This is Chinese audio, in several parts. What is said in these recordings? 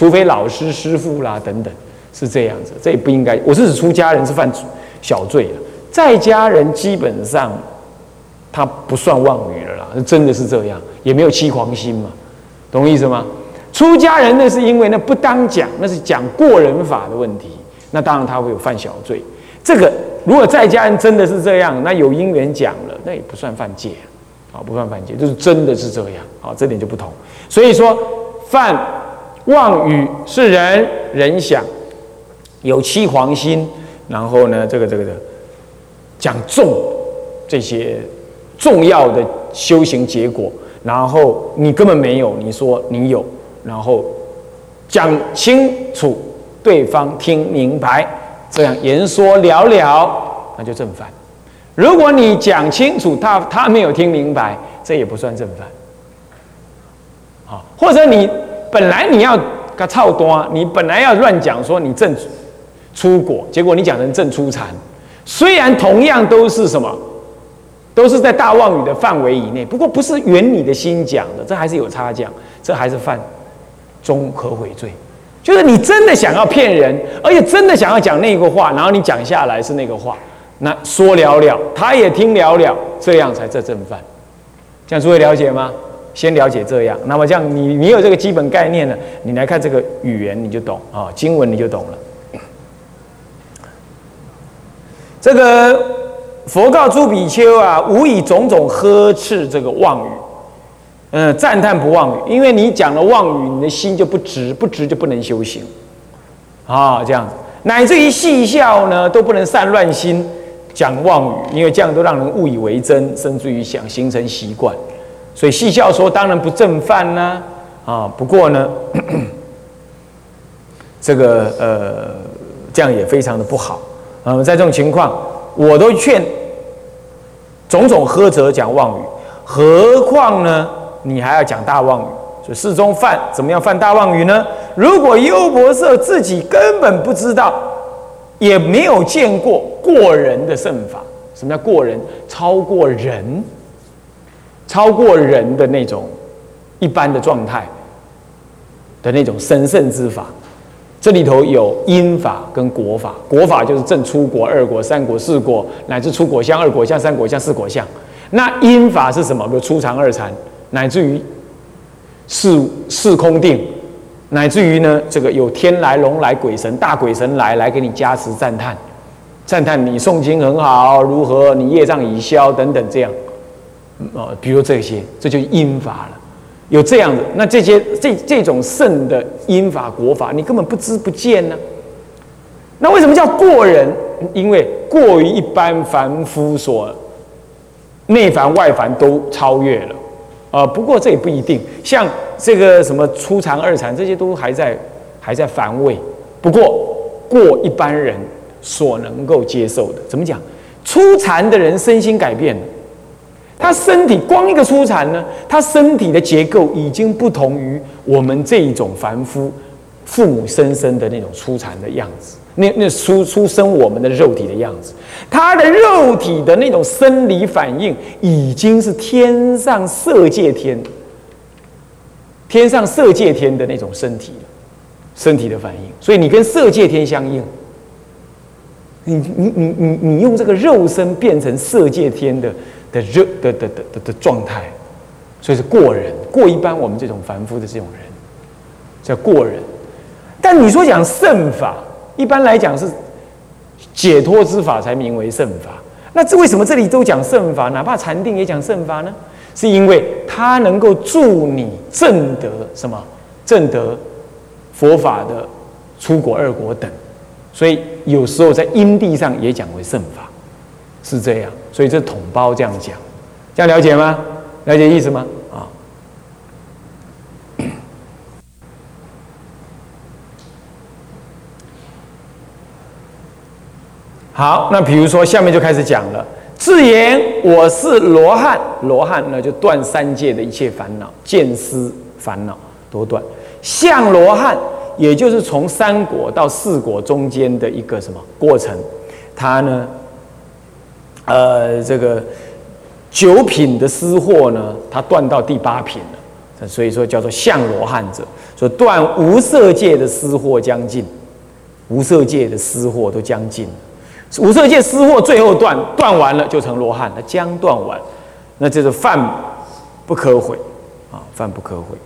除非老师师傅啦等等，是这样子。这也不应该。我是指出家人是犯小罪了，在家人基本上他不算妄语了啦，真的是这样，也没有欺狂心嘛，懂意思吗？出家人那是因为那不当讲，那是讲过人法的问题，那当然他会有犯小罪。这个如果在家人真的是这样，那有因缘讲了，那也不算犯戒啊，不算犯戒，就是真的是这样啊，这点就不同。所以说犯妄语是人人想有七黄心，然后呢，这个这个的讲重这些重要的修行结果，然后你根本没有，你说你有。然后讲清楚，对方听明白，这样言说了了，那就正犯。如果你讲清楚，他他没有听明白，这也不算正犯。好，或者你本来你要个操多，你本来要乱讲说你正出果，结果你讲成正出禅，虽然同样都是什么，都是在大妄语的范围以内，不过不是圆你的心讲的，这还是有差价，这还是犯。综合悔罪，就是你真的想要骗人，而且真的想要讲那个话，然后你讲下来是那个话，那说了了，他也听了了，这样才这正犯。这样诸位了解吗？先了解这样，那么这样你你有这个基本概念了，你来看这个语言你就懂啊，经文你就懂了。这个佛告诸比丘啊，无以种种呵斥这个妄语。嗯，赞叹不妄语，因为你讲了妄语，你的心就不直，不直就不能修行，啊，这样，乃至于戏笑呢，都不能散乱心讲妄语，因为这样都让人误以为真，甚至于想形成习惯，所以戏笑说当然不正犯呢，啊，不过呢，这个呃，这样也非常的不好，嗯，在这种情况，我都劝种种呵责讲妄语，何况呢？你还要讲大妄语，所以世中犯怎么样犯大妄语呢？如果优婆塞自己根本不知道，也没有见过过人的圣法，什么叫过人？超过人，超过人的那种一般的状态的那种神圣之法。这里头有因法跟果法，果法就是正出国、二国、三国、四国，乃至出国相、二国相、三国相、四国相。那因法是什么？比如出禅、二禅。乃至于四四空定，乃至于呢，这个有天来龙来鬼神大鬼神来来给你加持赞叹，赞叹你诵经很好，如何你业障已消等等这样，啊，比如这些，这就因法了。有这样的，那这些这这种圣的因法国法，你根本不知不见呢。那为什么叫过人？因为过于一般凡夫所内凡外凡都超越了。啊，不过这也不一定，像这个什么初禅、二禅，这些都还在还在凡位。不过过一般人所能够接受的，怎么讲？初禅的人身心改变了，他身体光一个初禅呢，他身体的结构已经不同于我们这一种凡夫父母生生的那种初禅的样子。那那出出生我们的肉体的样子，他的肉体的那种生理反应，已经是天上色界天，天上色界天的那种身体了身体的反应。所以你跟色界天相应，你你你你你用这个肉身变成色界天的的热的的的的的状态，所以是过人，过一般我们这种凡夫的这种人，叫过人。但你说讲圣法。一般来讲是解脱之法才名为圣法。那这为什么这里都讲圣法，哪怕禅定也讲圣法呢？是因为它能够助你证得什么？证得佛法的出国二国等。所以有时候在因地上也讲为圣法，是这样。所以这统包这样讲，这样了解吗？了解意思吗？啊 好，那比如说下面就开始讲了。自言我是罗汉，罗汉那就断三界的一切烦恼，见思烦恼都断。像罗汉，也就是从三果到四果中间的一个什么过程？他呢，呃，这个九品的私货呢，他断到第八品了，所以说叫做像罗汉者。说断无色界的私货将尽，无色界的私货都将尽，无色界私货最后断，断完了就成罗汉，它将断完，那就是犯不可悔啊，犯不可悔，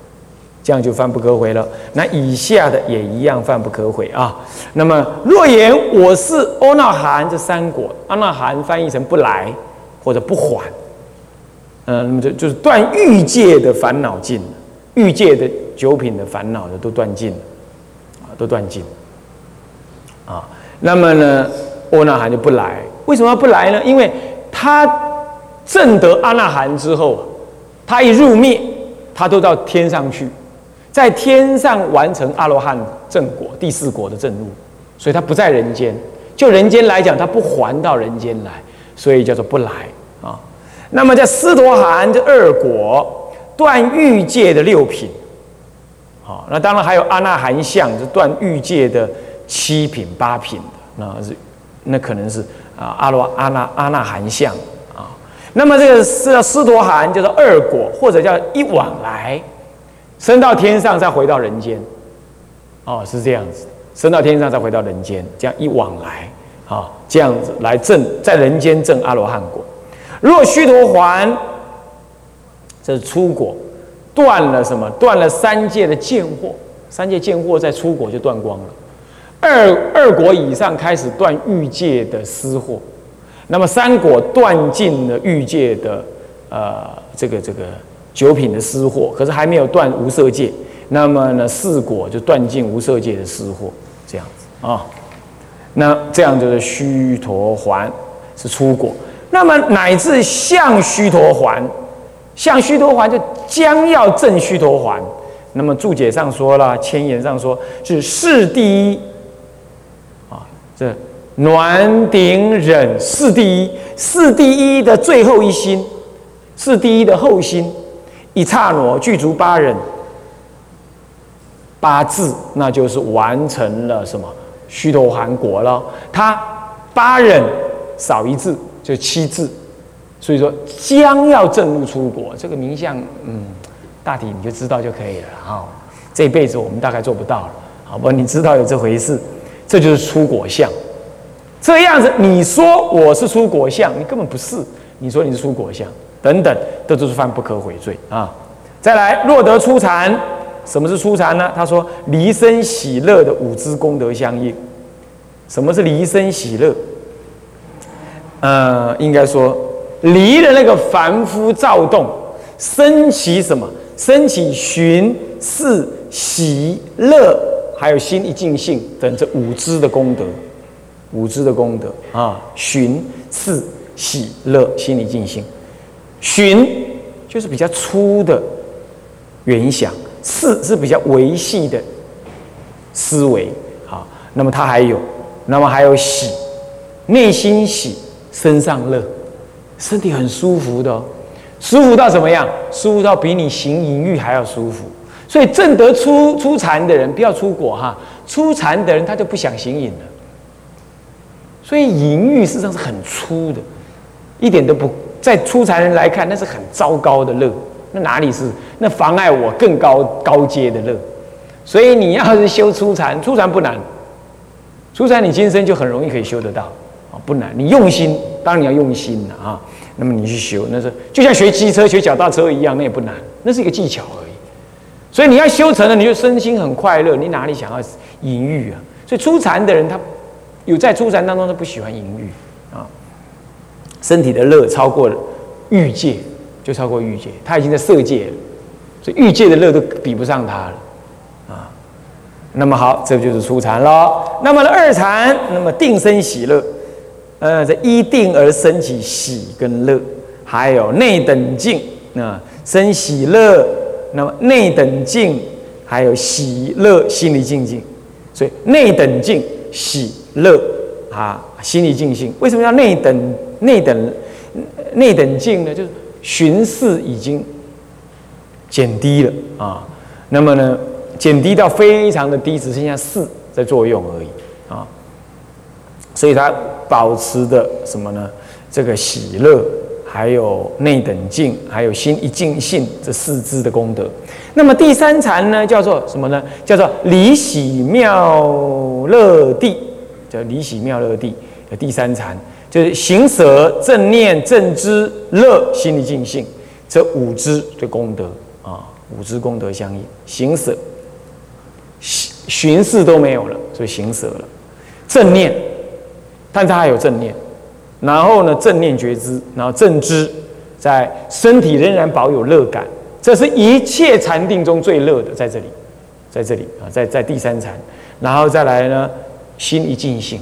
这样就犯不可悔了。那以下的也一样犯不可悔啊。那么若言我是阿那含这三果，阿那含翻译成不来或者不还，嗯，那么就就是断欲界的烦恼尽，欲界的。九品的烦恼的都断尽了，啊，都断尽，啊，那么呢，阿那含就不来。为什么不来呢？因为他证得阿那含之后，他一入灭，他都到天上去，在天上完成阿罗汉正果第四果的正路，所以他不在人间。就人间来讲，他不还到人间来，所以叫做不来啊。那么在斯陀含这二果断欲界的六品。好，那当然还有阿那含相，是断欲界的七品八品，那是那可能是啊阿罗阿那阿那含相啊。那么这个是叫斯陀含，叫做二果，或者叫一往来，升到天上再回到人间，哦是这样子，升到天上再回到人间，这样一往来啊，这样子来证在人间证阿罗汉果。若须陀环，这是出果。断了什么？断了三界的见惑，三界见惑在出果就断光了。二二国以上开始断欲界的私货，那么三果断尽了欲界的呃这个这个九品的私货，可是还没有断无色界。那么呢四果就断尽无色界的私货，这样子啊。那这样就是须陀环是出果，那么乃至向须陀环。向须陀环就将要证须陀环，那么注解上说了，千言上说是四第一啊，这暖顶忍四第一，四第一的最后一心，四第一的后心，一刹那具足八人八字，那就是完成了什么虚陀环果了。他八人少一字，就七字。所以说将要正路出国，这个名相，嗯，大体你就知道就可以了哈。这辈子我们大概做不到了，好不？你知道有这回事，这就是出国相。这样子，你说我是出国相，你根本不是。你说你是出国相，等等，这都是犯不可悔罪啊。再来，若得出禅，什么是出禅呢？他说离生喜乐的五支功德相应。什么是离生喜乐？呃，应该说。离了那个凡夫躁动，升起什么？升起寻、视、喜、乐，还有心一尽性等这五支的功德，五支的功德啊！寻、视、喜、乐，心一尽性。寻就是比较粗的原想，视是比较维系的思维。好，那么它还有，那么还有喜，内心喜，身上乐。身体很舒服的哦，舒服到怎么样？舒服到比你行淫欲还要舒服。所以正得出出禅的人，不要出国哈。出禅的人他就不想行淫了。所以淫欲事实上是很粗的，一点都不在出禅人来看，那是很糟糕的乐。那哪里是？那妨碍我更高高阶的乐。所以你要是修出禅，出禅不难，出禅你今生就很容易可以修得到啊。不难，你用心，当然你要用心了啊。那么你去修，那是就像学机车、学脚踏车一样，那也不难，那是一个技巧而已。所以你要修成了，你就身心很快乐，你哪里想要淫欲啊？所以初禅的人，他有在初禅当中，他不喜欢淫欲。身体的乐超过了欲界，就超过欲界，他已经在色界了，所以欲界的乐都比不上他了啊。那么好，这就是初禅了。那么二禅，那么定生喜乐。呃，这一定而生起喜跟乐，还有内等境啊，生喜乐。那么内等境还有喜乐心理境界，所以内等境喜乐啊，心理境性。为什么要内等内等内等境呢？就是寻视已经减低了啊，那么呢，减低到非常的低，只剩下四在作用而已啊。所以它保持的什么呢？这个喜乐，还有内等静，还有心一静性这四支的功德。那么第三禅呢，叫做什么呢？叫做离喜妙乐地，叫离喜妙乐地第三禅，就是行舍正念正知乐心一静性这五支的功德啊，五支功德相应。行舍寻寻事都没有了，所以行舍了。正念，但他还有正念。然后呢，正念觉知，然后正知，在身体仍然保有乐感，这是一切禅定中最乐的，在这里，在这里啊，在在第三禅，然后再来呢，心一静性，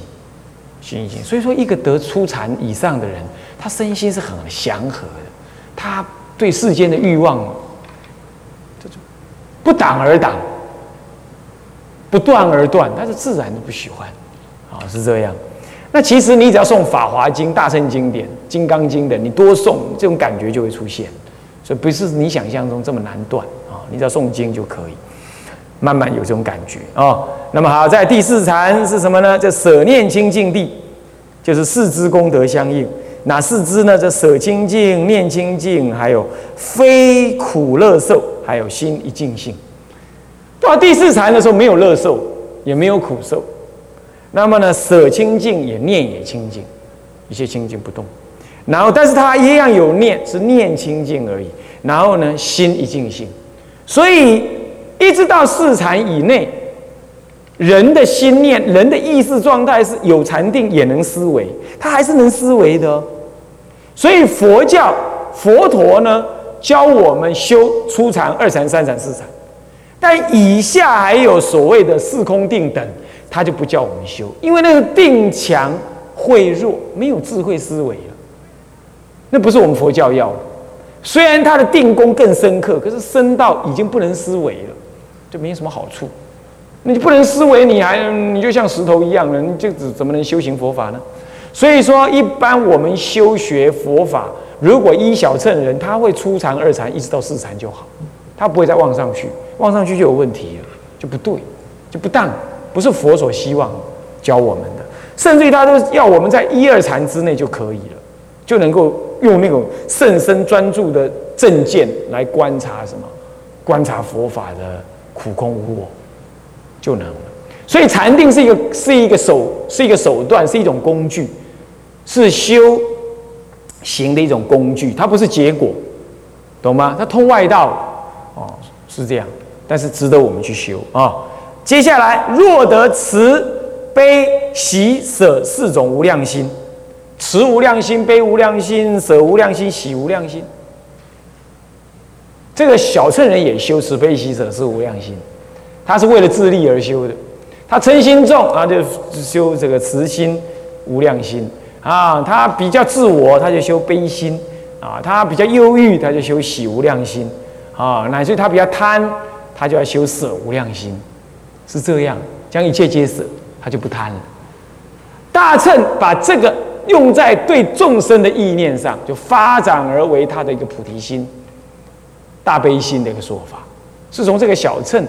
心一静。所以说，一个得初禅以上的人，他身心是很祥和的，他对世间的欲望，这就不挡而挡，不断而断，他是自然的不喜欢，啊，是这样。那其实你只要诵《法华经》、大乘经典、《金刚经》的，你多诵，这种感觉就会出现。所以不是你想象中这么难断啊！你只要诵经就可以，慢慢有这种感觉啊。那么好，在第四禅是什么呢？这舍念清净地，就是四支功德相应。哪四支呢？这舍清净、念清净，还有非苦乐受，还有心一净性。到第四禅的时候，没有乐受，也没有苦受。那么呢，舍清净也念也清净，一切清净不动。然后，但是它一样有念，是念清净而已。然后呢，心一净性。所以一直到四禅以内，人的心念、人的意识状态是有禅定也能思维，他还是能思维的。所以佛教佛陀呢，教我们修初禅、二禅、三禅、四禅，但以下还有所谓的四空定等。他就不叫我们修，因为那个定强慧弱，没有智慧思维了。那不是我们佛教要的。虽然他的定功更深刻，可是深到已经不能思维了，就没什么好处。你不能思维，你还你就像石头一样了，你就怎怎么能修行佛法呢？所以说，一般我们修学佛法，如果一小乘人，他会初禅、二禅，一直到四禅就好，他不会再往上去，往上去就有问题了，就不对，就不当。不是佛所希望教我们的，甚至于他都要我们在一二禅之内就可以了，就能够用那种甚深专注的正见来观察什么，观察佛法的苦空无我，就能了。所以禅定是一个是一个手是一个手段，是一种工具，是修行的一种工具，它不是结果，懂吗？它通外道哦，是这样，但是值得我们去修啊。接下来，若得慈悲喜舍四种无量心，慈无量心、悲无量心、舍无量心、喜无量心。这个小乘人也修慈悲喜舍是无量心，他是为了自利而修的。他嗔心重啊，就修这个慈心无量心啊。他比较自我，他就修悲心啊。他比较忧郁，他就修喜无量心啊。乃至他比较贪，他就要修舍无量心。是这样，将一切皆舍，他就不贪了。大乘把这个用在对众生的意念上，就发展而为他的一个菩提心、大悲心的一个说法，是从这个小乘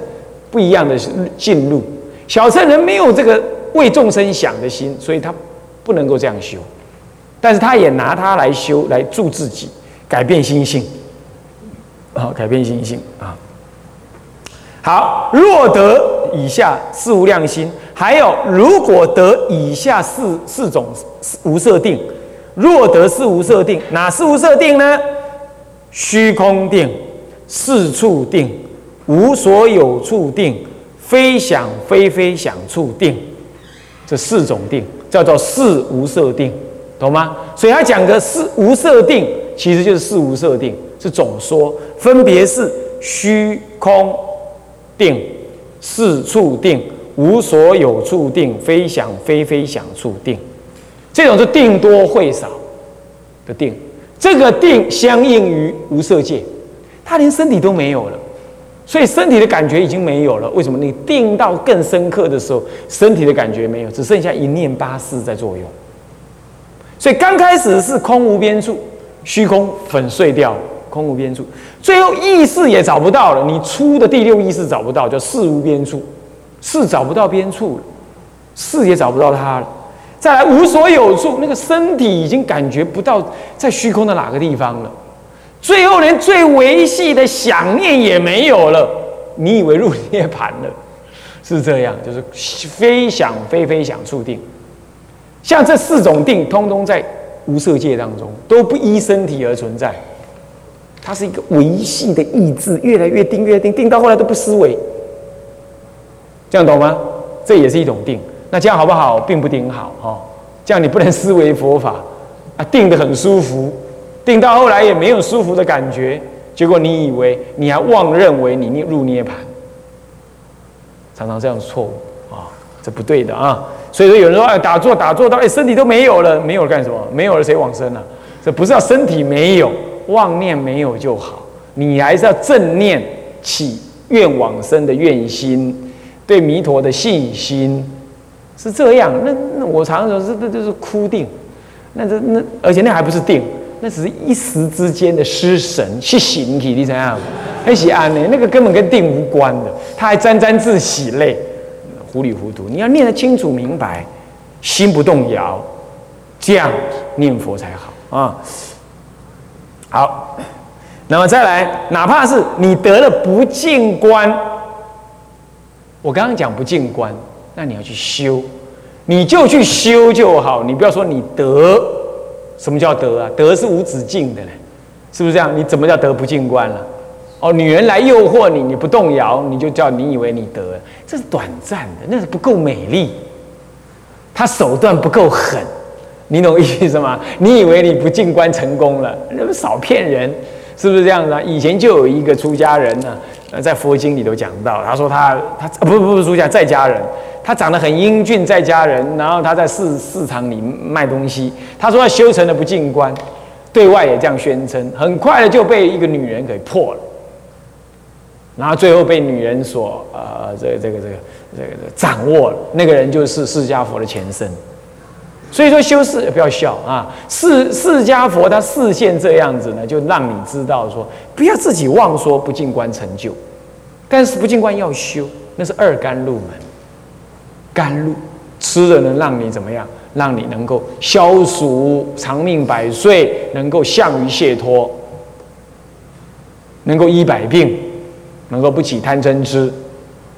不一样的进入。小圣人没有这个为众生想的心，所以他不能够这样修。但是他也拿它来修，来助自己改变心性，啊，改变心性啊。好，若得。以下四无量心，还有如果得以下四四种无色定，若得四无色定，哪四无色定呢？虚空定、四处定、无所有处定、非想非非想处定，这四种定叫做四无色定，懂吗？所以他讲的四无色定，其实就是四无色定，是总说，分别是虚空定。四处定，无所有处定，非想非非想处定，这种是定多会少的定。这个定相应于无色界，他连身体都没有了，所以身体的感觉已经没有了。为什么？你定到更深刻的时候，身体的感觉没有，只剩下一念八识在作用。所以刚开始是空无边处，虚空粉碎掉。空无边处，最后意识也找不到了。你出的第六意识找不到，叫事无边处，事找不到边处了，事也找不到它了。再来无所有处，那个身体已经感觉不到在虚空的哪个地方了。最后连最维系的想念也没有了。你以为入涅盘了？是这样，就是非想非非想处定。像这四种定，通通在无色界当中，都不依身体而存在。它是一个维系的意志，越来越定，越定，定到后来都不思维。这样懂吗？这也是一种定。那这样好不好？并不定好哈。这样你不能思维佛法啊，定得很舒服。定到后来也没有舒服的感觉，结果你以为你还妄认为你入涅盘，常常这样错误啊，这不对的啊。所以说有人说哎打坐打坐到哎身体都没有了，没有了干什么？没有了谁往生了？这不是要身体没有，妄念没有就好，你还是要正念起愿往生的愿心，对弥陀的信心是这样。那那我常常说这这就是枯定，那这那而且那还不是定。那只是一时之间的失神去醒起，你怎样？很喜安呢？那个根本跟定无关的，他还沾沾自喜嘞，糊里糊涂。你要念得清楚明白，心不动摇，这样念佛才好啊。好，那么再来，哪怕是你得了不净观，我刚刚讲不净观，那你要去修，你就去修就好，你不要说你得。什么叫德啊？德是无止境的呢，是不是这样？你怎么叫德不进关了？哦，女人来诱惑你，你不动摇，你就叫你以为你得，这是短暂的，那是不够美丽，他手段不够狠，你懂意思吗？你以为你不进关成功了，那不少骗人，是不是这样子啊？以前就有一个出家人呢，在佛经里头讲到，他说他他不不不是出家在家人。他长得很英俊，在家人，然后他在市市场里卖东西。他说他修成了不进关，对外也这样宣称。很快的就被一个女人给破了，然后最后被女人所呃这个这个这个这个掌握了。那个人就是释迦佛的前身。所以说修饰不要笑啊，释释迦佛他视线这样子呢，就让你知道说不要自己妄说不进关成就，但是不进关要修，那是二甘入门。甘露吃的能让你怎么样？让你能够消暑、长命百岁，能够向于解脱，能够医百病，能够不起贪嗔痴，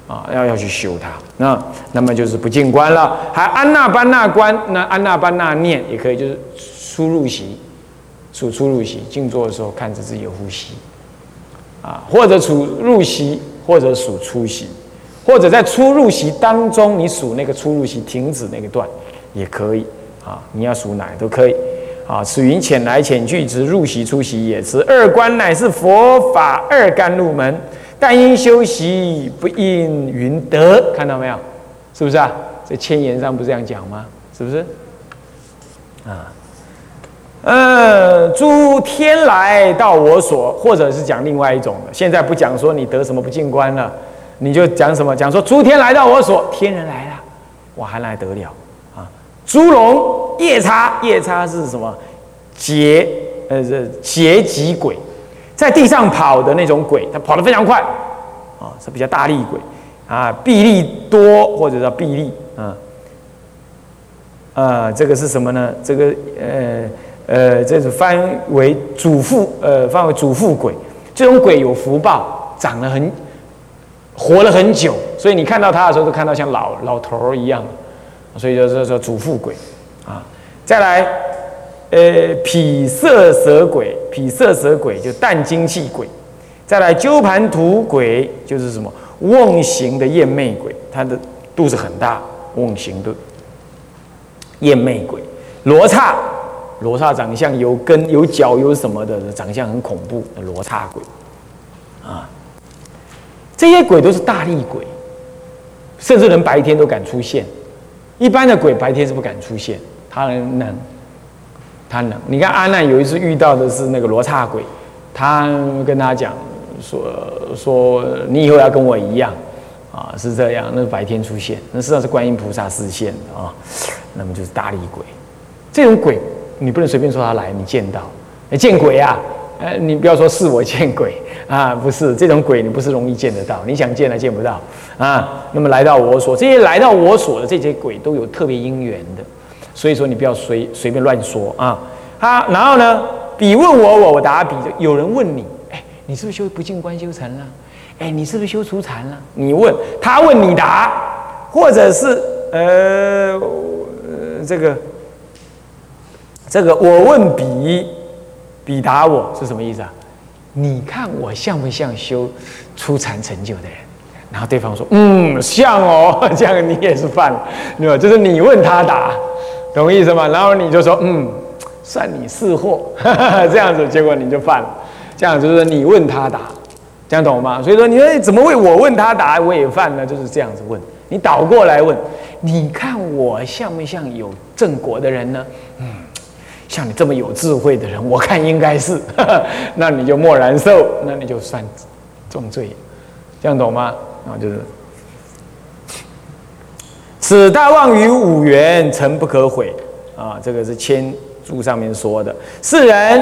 啊，要要去修它。那那么就是不进关了，还安那班那关，那安那班那念也可以，就是出入息，数出入息，静坐的时候看着自己的呼吸，啊，或者处入息，或者数出息。或者在出入息当中，你数那个出入息停止那个段，也可以啊。你要数哪都可以啊。此云浅来浅去，之入息出息也。此二观乃是佛法二干入门，但因修习不应云德。看到没有？是不是啊？在千言上不是这样讲吗？是不是？啊，呃，诸天来到我所，或者是讲另外一种的。现在不讲说你得什么不进关了。你就讲什么？讲说诸天来到我所，天人来了，我还来得了啊！猪龙夜叉，夜叉是什么？劫呃，这劫疾鬼，在地上跑的那种鬼，它跑得非常快啊，是比较大力鬼啊，臂力多或者叫臂力啊。呃，这个是什么呢？这个呃呃，这是翻为主妇呃，翻为主妇鬼。这种鬼有福报，长得很。活了很久，所以你看到他的时候，都看到像老老头儿一样，所以就是说主妇鬼啊。再来，呃，痞色蛇鬼，痞色蛇鬼就淡精气鬼。再来，鸠盘图鬼就是什么瓮形的厌魅鬼，他的肚子很大，瓮形的厌魅鬼。罗刹，罗刹长相有根有脚有什么的，长相很恐怖罗刹鬼啊。这些鬼都是大力鬼，甚至连白天都敢出现。一般的鬼白天是不敢出现，他能，他能。你看阿难有一次遇到的是那个罗刹鬼，他跟他讲说说你以后要跟我一样啊，是这样。那白天出现，那实际上是观音菩萨示现的啊。那么就是大力鬼，这种鬼你不能随便说他来，你见到，见鬼啊！呃，你不要说是我见鬼啊，不是这种鬼，你不是容易见得到，你想见还见不到啊。那么来到我所，这些来到我所的这些鬼都有特别因缘的，所以说你不要随随便乱说啊。他然后呢，比问我，我我答比。有人问你，哎，你是不是修不净观修成了？哎，你是不是修除禅了？你问他问你答，或者是呃这个这个我问比比答我是什么意思啊？你看我像不像修出禅成就的人？然后对方说：“嗯，像哦。”这样你也是犯了，对吧？就是你问他答，懂意思吗？然后你就说：“嗯，算你是货。”这样子，结果你就犯了。这样就是你问他答，这样懂吗？所以说，你说怎么会我问他答我也犯呢？就是这样子问。你倒过来问，你看我像不像有正果的人呢？嗯，像你这么有智慧的人，我看应该是。那你就默然受，那你就算重罪，这样懂吗？啊，就是此大妄语五缘诚不可毁啊！这个是千注上面说的。是人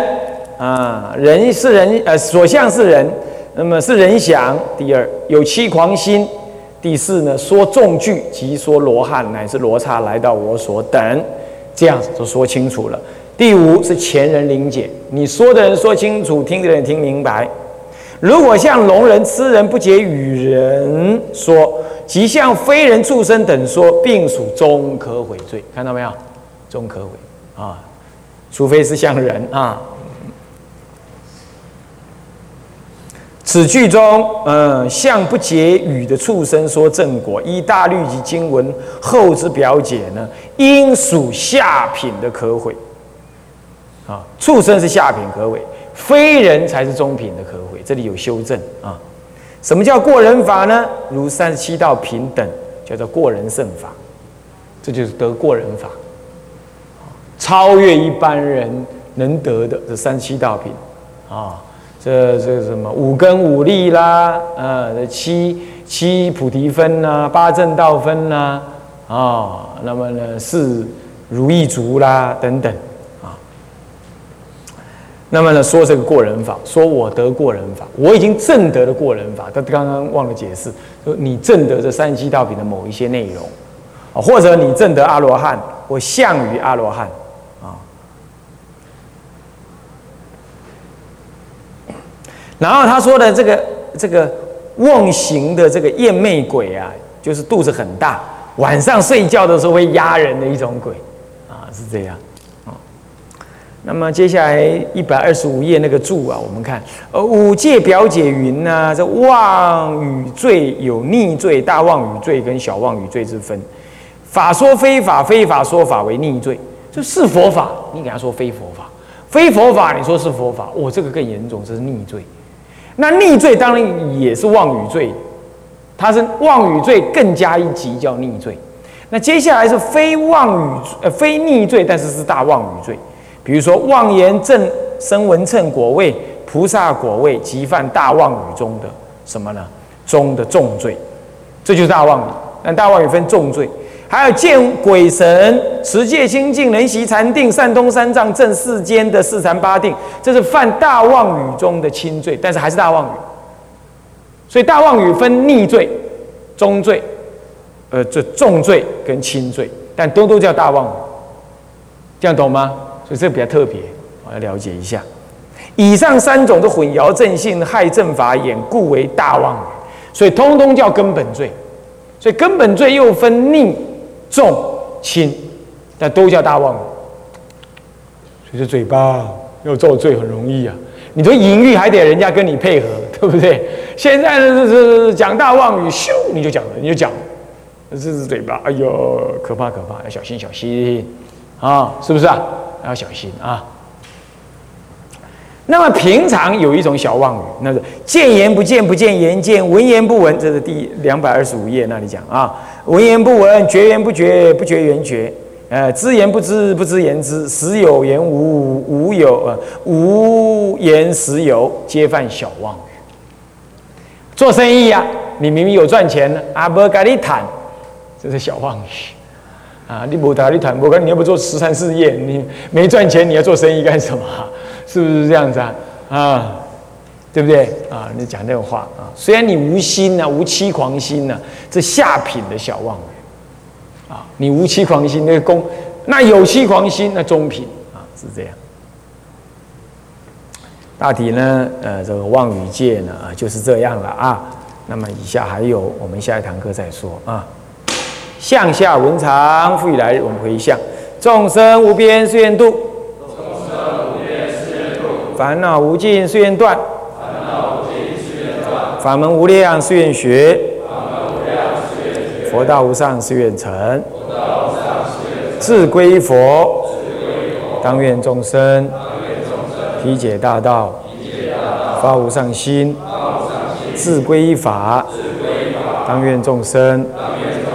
啊，人是人，呃，所向是人，那么是人想。第二有七狂心。第四呢，说众句即说罗汉乃至罗刹来到我所等，这样子就说清楚了。第五是前人灵解，你说的人说清楚，听的人听明白。如果像聋人、痴人不解与人说，即像非人、畜生等说，并属终可悔罪。看到没有？终可悔啊！除非是像人啊。此句中，嗯，像不解语的畜生说正果，依大律及经文后之表解呢，应属下品的可悔。啊，畜生是下品可悔。非人才是中品的可悔，这里有修正啊。什么叫过人法呢？如三十七道平等，叫做过人圣法，这就是得过人法，超越一般人能得的这三十七道品啊。这这什么五根五力啦，啊，这七七菩提分呐，八正道分呐，啊，那么呢是如意足啦等等。那么呢，说这个过人法，说我得过人法，我已经证得了过人法。他刚刚忘了解释，说你证得这三七道品的某一些内容，啊，或者你证得阿罗汉，或相于阿罗汉，啊。然后他说的这个这个妄行的这个厌魅鬼啊，就是肚子很大，晚上睡觉的时候会压人的一种鬼，啊，是这样。那么接下来一百二十五页那个注啊，我们看，呃，五戒表解云呢，这妄语罪有逆罪、大妄语罪跟小妄语罪之分。法说非法，非法说法为逆罪，就是佛法，你给他说非佛法，非佛法你说是佛法，我这个更严重，这是逆罪。那逆罪当然也是妄语罪，它是妄语罪更加一级叫逆罪。那接下来是非妄语呃非逆罪，但是是大妄语罪。比如说，妄言正生闻称果位、菩萨果位，即犯大妄语中的什么呢？中的重罪，这就是大妄语。但大妄语分重罪，还有见鬼神、持戒清净、能习禅定、善通三藏、正世间的四禅八定，这是犯大妄语中的轻罪，但是还是大妄语。所以大妄语分逆罪、中罪，呃，这重罪跟轻罪，但都都叫大妄语，这样懂吗？所以这比较特别，我要了解一下。以上三种的混淆正性、害正法眼，故为大妄语，所以通通叫根本罪。所以根本罪又分逆、重、轻，但都叫大妄语。所以这嘴巴要造罪很容易啊！你说淫欲还得人家跟你配合，对不对？现在呢是讲大妄语，咻你就讲了，你就讲，这是嘴巴，哎呦，可怕可怕，要小心小心啊！是不是啊？要小心啊！那么平常有一种小妄语，那个见言不见，不见言见，闻言不闻，这是第两百二十五页那里讲啊。闻言不闻，觉言不觉，不觉言觉，呃，知言不知，不知言知，实有言无，无有呃无言实有，皆犯小妄语。做生意呀，你明明有赚钱呢，啊，不跟你谈，这是小妄语。啊，你不打你谈，我跟你要不做慈善事业，你没赚钱，你要做生意干什么？是不是这样子啊？啊，对不对？啊，你讲这种话啊，虽然你无心呐，无期狂心呐，这下品的小妄啊，你无期狂心，那个功那有期狂心，那中品啊，是这样。大体呢，呃，这个望语界呢，就是这样了啊。那么以下还有，我们下一堂课再说啊。向下文长，复以来日，我们回向。众生无边誓愿度，众生无边誓愿度。烦恼无尽誓愿断，烦恼无尽誓愿断。法门无量誓愿学，法门无量誓愿学。佛道无上誓愿成，佛道无上誓愿成。自归佛，自归佛。当愿众生，当愿众生。体解大道，体解大道。发无上心，发无上心。自归法，自归法。当愿众生，当愿众生。